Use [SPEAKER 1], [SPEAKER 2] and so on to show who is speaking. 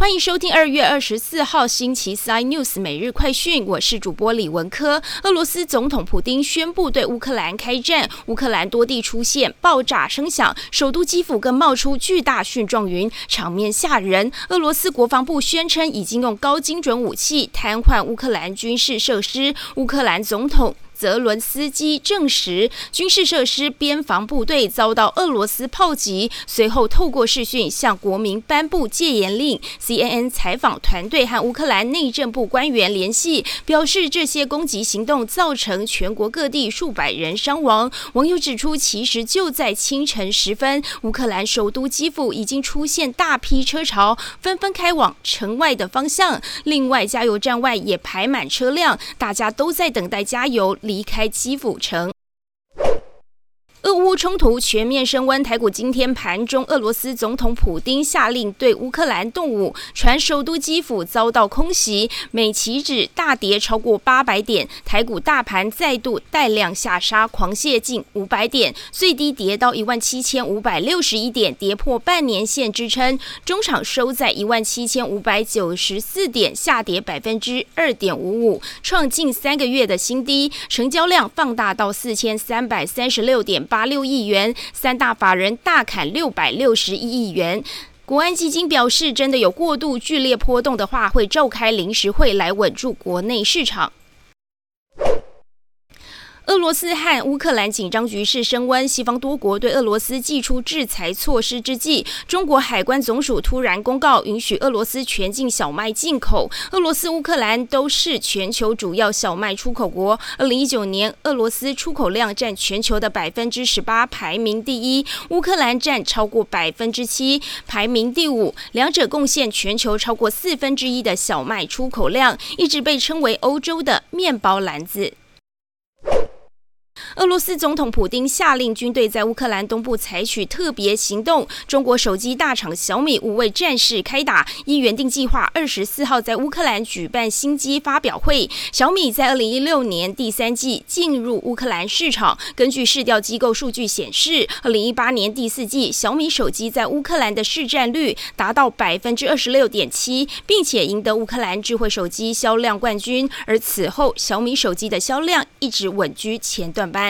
[SPEAKER 1] 欢迎收听二月二十四号星期四 iNews 每日快讯，我是主播李文科。俄罗斯总统普京宣布对乌克兰开战，乌克兰多地出现爆炸声响，首都基辅更冒出巨大蕈状云，场面吓人。俄罗斯国防部宣称已经用高精准武器瘫痪乌克兰军事设施，乌克兰总统。泽伦斯基证实，军事设施、边防部队遭到俄罗斯炮击，随后透过视讯向国民颁布戒严令。CNN 采访团队和乌克兰内政部官员联系，表示这些攻击行动造成全国各地数百人伤亡。网友指出，其实就在清晨时分，乌克兰首都基辅已经出现大批车潮，纷纷开往城外的方向。另外，加油站外也排满车辆，大家都在等待加油。离开基辅城。乌冲突全面升温，台股今天盘中，俄罗斯总统普京下令对乌克兰动武，传首都基辅遭到空袭，美期指大跌超过八百点，台股大盘再度带量下杀，狂泻近五百点，最低跌到一万七千五百六十一点，跌破半年线支撑，中场收在一万七千五百九十四点，下跌百分之二点五五，创近三个月的新低，成交量放大到四千三百三十六点。八六亿元，三大法人大砍六百六十一亿元。国安基金表示，真的有过度剧烈波动的话，会召开临时会来稳住国内市场。俄罗斯和乌克兰紧张局势升温，西方多国对俄罗斯祭出制裁措施之际，中国海关总署突然公告允许俄罗斯全境小麦进口。俄罗斯、乌克兰都是全球主要小麦出口国。二零一九年，俄罗斯出口量占全球的百分之十八，排名第一；乌克兰占超过百分之七，排名第五。两者贡献全球超过四分之一的小麦出口量，一直被称为欧洲的面包篮子。俄罗斯总统普京下令军队在乌克兰东部采取特别行动。中国手机大厂小米五位战士开打，依原定计划，二十四号在乌克兰举办新机发表会。小米在二零一六年第三季进入乌克兰市场。根据市调机构数据显示，二零一八年第四季小米手机在乌克兰的市占率达到百分之二十六点七，并且赢得乌克兰智慧手机销量冠军。而此后，小米手机的销量一直稳居前段班。